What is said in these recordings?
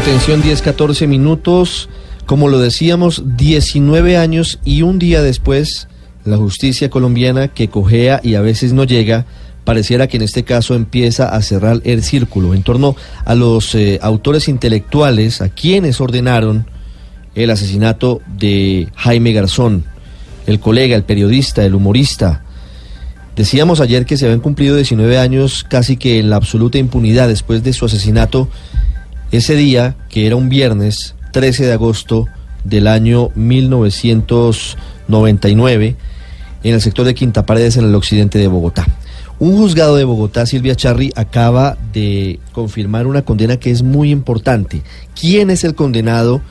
Atención, 10, 14 minutos. Como lo decíamos, 19 años y un día después, la justicia colombiana que cojea y a veces no llega, pareciera que en este caso empieza a cerrar el círculo en torno a los eh, autores intelectuales, a quienes ordenaron el asesinato de Jaime Garzón, el colega, el periodista, el humorista. Decíamos ayer que se habían cumplido 19 años casi que en la absoluta impunidad después de su asesinato ese día, que era un viernes 13 de agosto del año 1999, en el sector de Quinta Paredes, en el occidente de Bogotá. Un juzgado de Bogotá, Silvia Charri, acaba de confirmar una condena que es muy importante. ¿Quién es el condenado?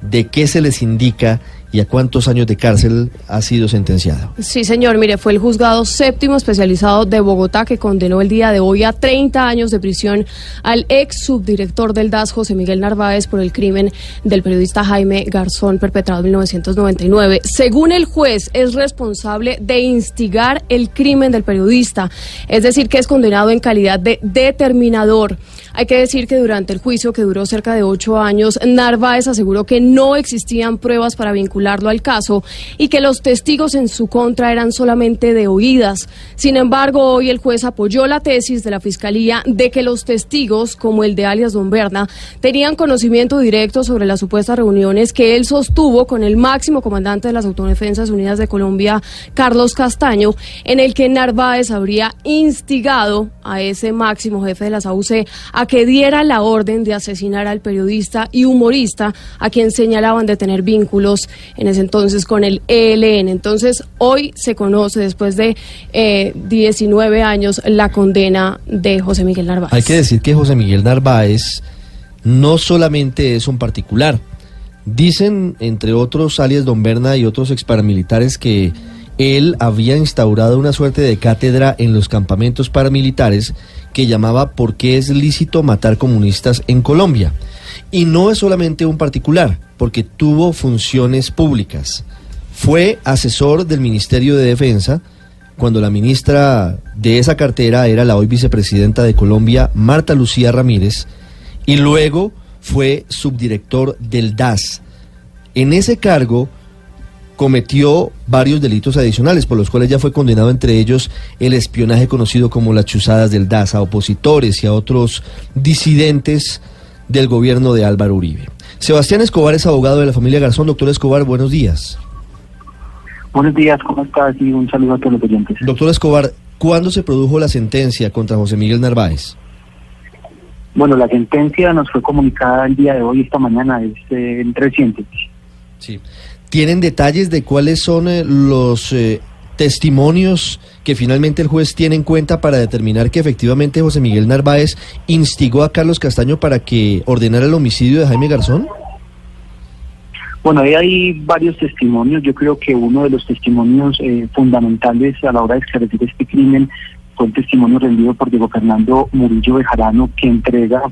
¿De qué se les indica? Y a cuántos años de cárcel ha sido sentenciado. Sí, señor, mire, fue el juzgado séptimo especializado de Bogotá que condenó el día de hoy a 30 años de prisión al ex subdirector del DAS, José Miguel Narváez, por el crimen del periodista Jaime Garzón perpetrado en 1999. Según el juez, es responsable de instigar el crimen del periodista, es decir, que es condenado en calidad de determinador. Hay que decir que durante el juicio, que duró cerca de ocho años, Narváez aseguró que no existían pruebas para al caso y que los testigos en su contra eran solamente de oídas. Sin embargo, hoy el juez apoyó la tesis de la Fiscalía de que los testigos, como el de alias Don Berna, tenían conocimiento directo sobre las supuestas reuniones que él sostuvo con el máximo comandante de las Autodefensas Unidas de Colombia, Carlos Castaño, en el que Narváez habría instigado a ese máximo jefe de las AUC a que diera la orden de asesinar al periodista y humorista a quien señalaban de tener vínculos en ese entonces con el ELN. Entonces, hoy se conoce, después de 19 eh, años, la condena de José Miguel Narváez. Hay que decir que José Miguel Narváez no solamente es un particular. Dicen, entre otros, alias Don Berna y otros exparamilitares que él había instaurado una suerte de cátedra en los campamentos paramilitares que llamaba ¿Por qué es lícito matar comunistas en Colombia? Y no es solamente un particular, porque tuvo funciones públicas. Fue asesor del Ministerio de Defensa cuando la ministra de esa cartera era la hoy vicepresidenta de Colombia, Marta Lucía Ramírez, y luego fue subdirector del DAS. En ese cargo cometió varios delitos adicionales por los cuales ya fue condenado entre ellos el espionaje conocido como las chuzadas del DAS a opositores y a otros disidentes del gobierno de Álvaro Uribe. Sebastián Escobar es abogado de la familia Garzón. Doctor Escobar, buenos días. Buenos días, ¿cómo estás? Y un saludo a todos los oyentes. Doctor Escobar, ¿cuándo se produjo la sentencia contra José Miguel Narváez? Bueno, la sentencia nos fue comunicada el día de hoy, esta mañana, es eh, reciente. Sí. ¿Tienen detalles de cuáles son eh, los eh, testimonios que finalmente el juez tiene en cuenta para determinar que efectivamente José Miguel Narváez instigó a Carlos Castaño para que ordenara el homicidio de Jaime Garzón? Bueno, ahí hay varios testimonios. Yo creo que uno de los testimonios eh, fundamentales a la hora de esclarecer este crimen fue el testimonio rendido por Diego Fernando Murillo Bejarano, que entrega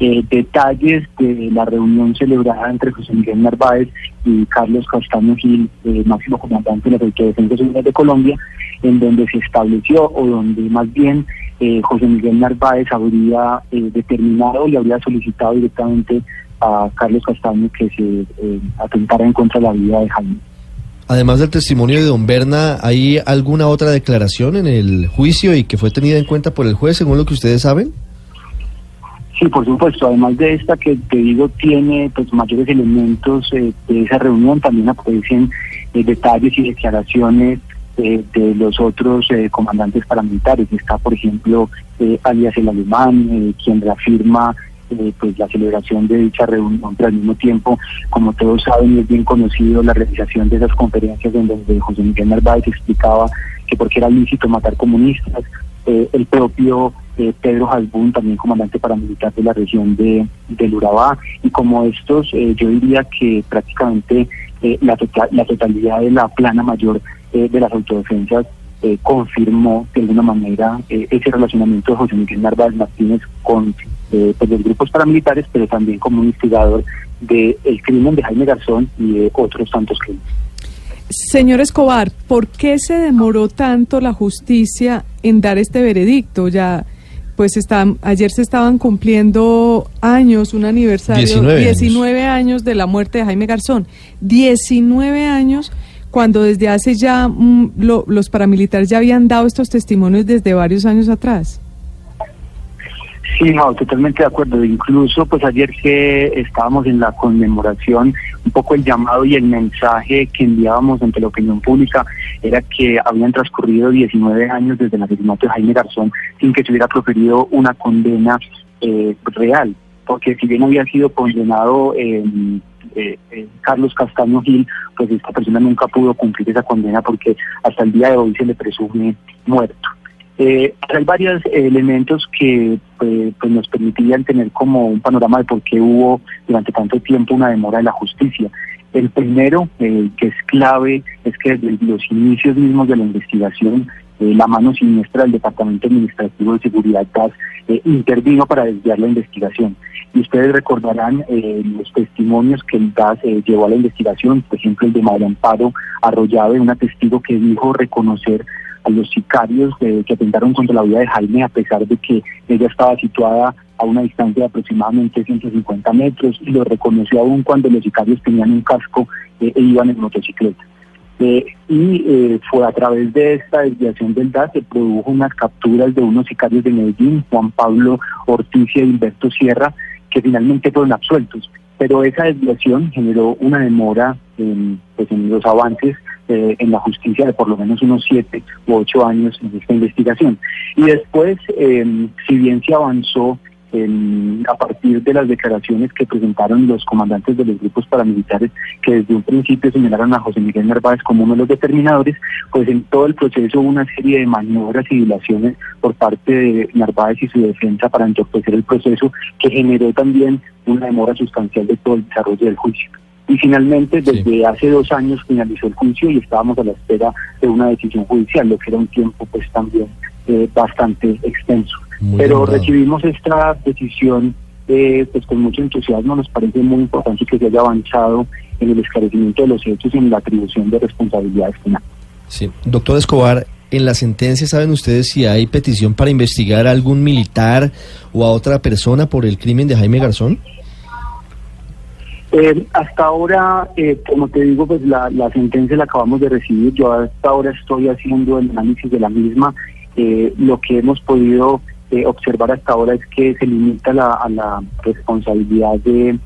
eh, detalles de la reunión celebrada entre José Miguel Narváez y Carlos Castaño Gil, eh, máximo comandante de la Defensa Unidas de Colombia, en donde se estableció o donde más bien eh, José Miguel Narváez habría determinado y habría solicitado directamente a Carlos Castaño que se atentara en contra de la vida de Jaime. Además del testimonio de don Berna, ¿hay alguna otra declaración en el juicio y que fue tenida en cuenta por el juez, según lo que ustedes saben? Sí, por supuesto. Además de esta que te digo tiene pues mayores elementos eh, de esa reunión, también aparecen eh, detalles y declaraciones eh, de los otros comandantes paramilitares. Está, por ejemplo, alias el alemán, quien reafirma pues la celebración de dicha reunión, pero al mismo tiempo, como todos saben y es bien conocido, la realización de esas conferencias en donde José Miguel Narváez explicaba que porque era lícito matar comunistas, el propio Pedro Hasbún, también comandante paramilitar de la región de del Urabá, y como estos, eh, yo diría que prácticamente eh, la, tota-, la totalidad de la plana mayor eh, de las autodefensas confirmó de alguna manera ese relacionamiento de José Miguel Narváez Martínez con pues, los grupos paramilitares, pero también como un instigador del crimen de Jaime Garzón y de otros tantos crímenes. Señor Escobar, ¿por qué se demoró tanto la justicia en dar este veredicto? Ya pues están, ayer se estaban cumpliendo años, un aniversario, 19 años. 19 años de la muerte de Jaime Garzón. 19 años cuando desde hace ya mm, lo- los paramilitares ya habían dado estos testimonios desde varios años atrás. Sí, totalmente de acuerdo. Incluso, pues ayer que estábamos en la conmemoración, un poco el llamado y el mensaje que enviábamos ante la opinión pública era que habían transcurrido 19 años desde el asesinato de Jaime Garzón sin que se hubiera proferido una condena eh, real. Porque si bien había sido condenado eh, eh, eh, Carlos Castaño Gil, pues esta persona nunca pudo cumplir esa condena porque hasta el día de hoy se le presume muerto. Eh, hay varios elementos que pues, pues, nos permitirían tener como un panorama de por qué hubo durante tanto tiempo una demora de la justicia. El primero, eh, que es clave, es que desde los inicios mismos de la investigación, eh, la mano siniestra del Departamento Administrativo de Seguridad DAS eh, intervino para desviar la investigación. Y ustedes recordarán los testimonios que el DAS llevó a la investigación, por ejemplo el de María Amparo Arroyave, una testigo que dijo reconocer a los sicarios que atentaron contra la vida de Jaime, a pesar de que ella estaba situada a una distancia de aproximadamente 150 metros y lo reconoció aún cuando los sicarios tenían un casco eh, e iban en motocicleta. Eh, y eh, fue a través de esta desviación del DAS se produjo unas capturas de unos sicarios de Medellín, Juan Pablo Ortiz y Hilberto Sierra, que finalmente fueron absueltos. Pero esa desviación generó una demora en, pues, en los avances eh, en la justicia de por lo menos unos siete u ocho años en esta investigación. Y después, eh, si bien se avanzó en- a partir de las declaraciones que presentaron los comandantes de los grupos paramilitares que desde un principio señalaron a José Miguel Narváez como uno de los determinadores, pues en todo el proceso hubo una serie de maniobras y dilaciones por parte de Narváez y su defensa para entorpecer el proceso que generó también una demora sustancial de todo el desarrollo del juicio. Y finalmente, Sí. desde hace dos años finalizó el juicio y estábamos a la espera de una decisión judicial, lo que era un tiempo pues también eh, bastante extenso. Muy Pero demorado. recibimos esta decisión eh, pues con mucho entusiasmo, nos parece muy importante que se haya avanzado en el esclarecimiento de los hechos y en la atribución de responsabilidades penales. Sí. Doctor Escobar, en la sentencia, ¿saben ustedes si hay petición para investigar a algún militar o a otra persona por el crimen de Jaime Garzón? Eh, hasta ahora, eh, como te digo, pues la, sentencia la acabamos de recibir. Yo hasta ahora estoy haciendo el análisis de la misma. Eh, lo que hemos podido eh, observar hasta ahora es que se limita la- a la responsabilidad de,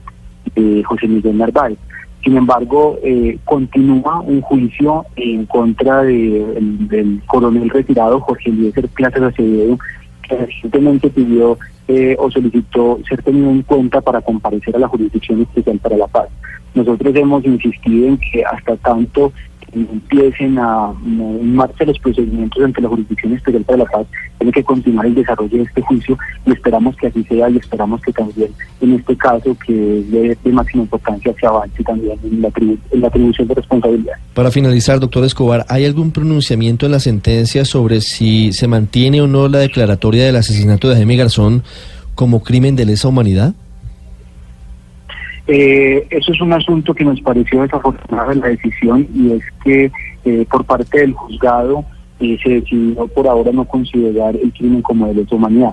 José Miguel Narváez. Sin embargo, eh, continúa un juicio en contra de- el- del coronel retirado Jorge Eliezer Plazas Acevedo, que recientemente pidió eh, o solicitó ser tenido en cuenta para comparecer a la Jurisdicción Especial para la Paz. Nosotros hemos insistido en que hasta tanto empiecen a marcha los procedimientos ante la Jurisdicción Especial para la Paz, tiene que continuar el desarrollo de este juicio y esperamos que así sea y esperamos que también en este caso, que es de, máxima importancia, se avance también en la, en la atribución de responsabilidad. Para finalizar, doctor Escobar, ¿hay algún pronunciamiento en la sentencia sobre si se mantiene o no la declaratoria del asesinato de Jaime Garzón como crimen de lesa humanidad? Eh, eso es un asunto que nos pareció desafortunado en la decisión y es que eh, por parte del juzgado eh, se decidió por ahora no considerar el crimen como de lesa humanidad.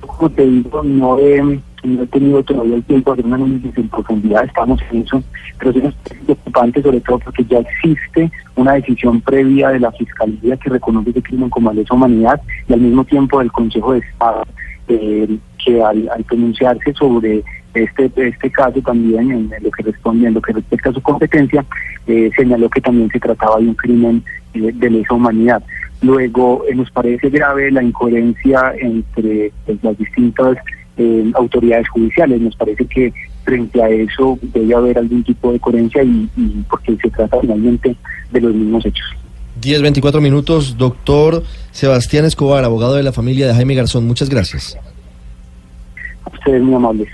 Como te digo, no he, no he tenido todavía el tiempo de hacer un análisis en profundidad, estamos en eso, pero es preocupante sobre todo porque ya existe una decisión previa de la Fiscalía que reconoce ese crimen como de lesa humanidad y al mismo tiempo del Consejo de Estado eh, que al pronunciarse sobre este este caso también en lo que responde en lo que respecta a su competencia eh, señaló que también se trataba de un crimen eh, de lesa humanidad luego eh, nos parece grave la incoherencia entre pues, las distintas eh, autoridades judiciales nos parece que frente a eso debe haber algún tipo de coherencia y, y porque se trata finalmente de los mismos hechos 10, 24 minutos, doctor Sebastián Escobar, abogado de la familia de Jaime Garzón. Muchas gracias. a ustedes muy amables